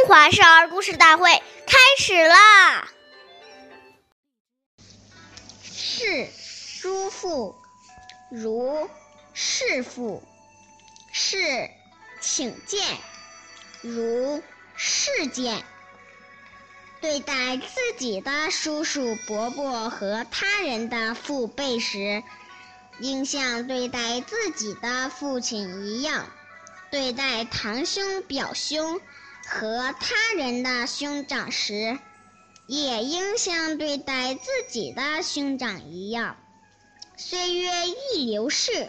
中华少儿故事大会开始啦！是叔父，如是父；是请见，如是见。对待自己的叔叔伯伯和他人的父辈时，应像对待自己的父亲一样；对待堂兄表兄和他人的兄长时，也应像对待自己的兄长一样。岁月易流逝，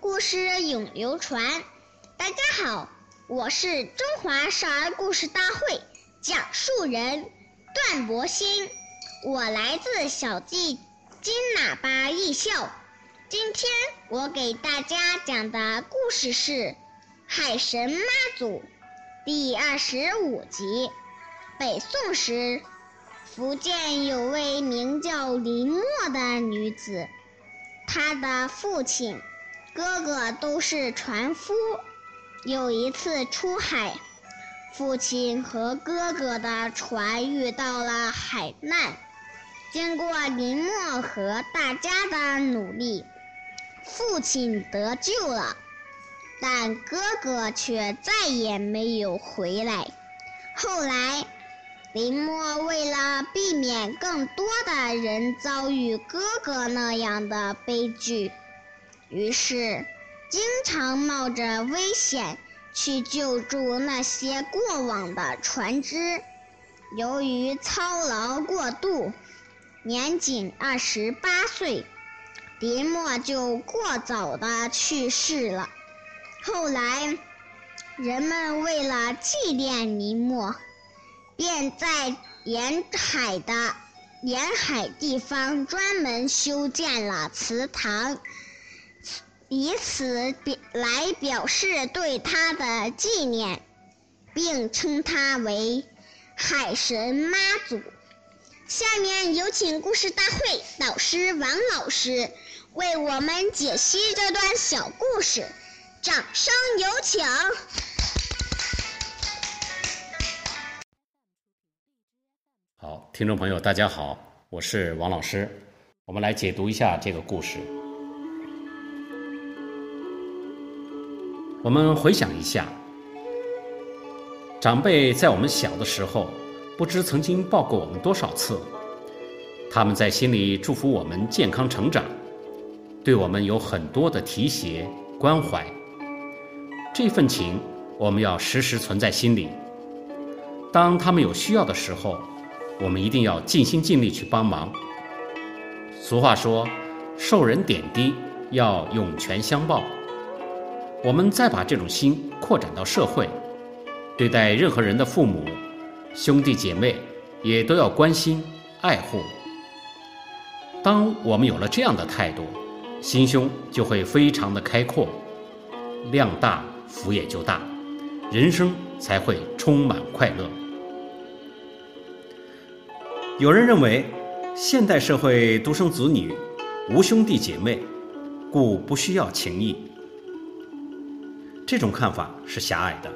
故事永流传。大家好，我是中华少儿故事大会。讲述人段博鑫，我来自小季金喇叭艺校。今天我给大家讲的故事是《海神妈祖》第二十五集。北宋时，福建有位名叫林默的女子，她的父亲、哥哥都是船夫。有一次出海。父亲和哥哥的船遇到了海难，经过林默和大家的努力，父亲得救了，但哥哥却再也没有回来。后来，林默为了避免更多的人遭遇哥哥那样的悲剧，于是经常冒着危险。去救助那些过往的船只，由于操劳过度，年仅二十八岁，林默就过早的去世了。后来，人们为了纪念林默，便在沿海的沿海地方专门修建了祠堂。以此表来表示对他的纪念，并称他为海神妈祖。下面有请故事大会导师王老师为我们解析这段小故事，掌声有请。好，听众朋友，大家好，我是王老师，我们来解读一下这个故事。我们回想一下，长辈在我们小的时候，不知曾经抱过我们多少次。他们在心里祝福我们健康成长，对我们有很多的提携关怀。这份情，我们要时时存在心里。当他们有需要的时候，我们一定要尽心尽力去帮忙。俗话说：“受人点滴，要涌泉相报。”我们再把这种心扩展到社会，对待任何人的父母、兄弟姐妹，也都要关心、爱护。当我们有了这样的态度，心胸就会非常的开阔，量大福也就大，人生才会充满快乐。有人认为，现代社会独生子女无兄弟姐妹，故不需要情谊。这种看法是狭隘的、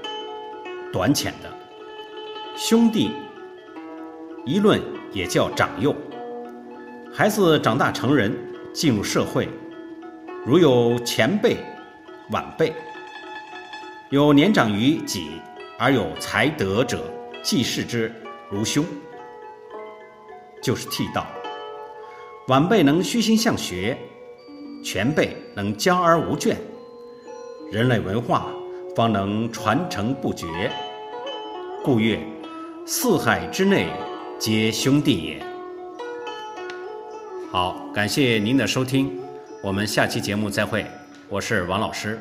短浅的。兄弟一论也叫长幼，孩子长大成人，进入社会，如有前辈、晚辈，有年长于己而有才德者，既视之如兄，就是替道。晚辈能虚心向学，前辈能教而无倦。人类文化方能传承不绝，故曰：“四海之内皆兄弟也。”好，感谢您的收听，我们下期节目再会。我是王老师。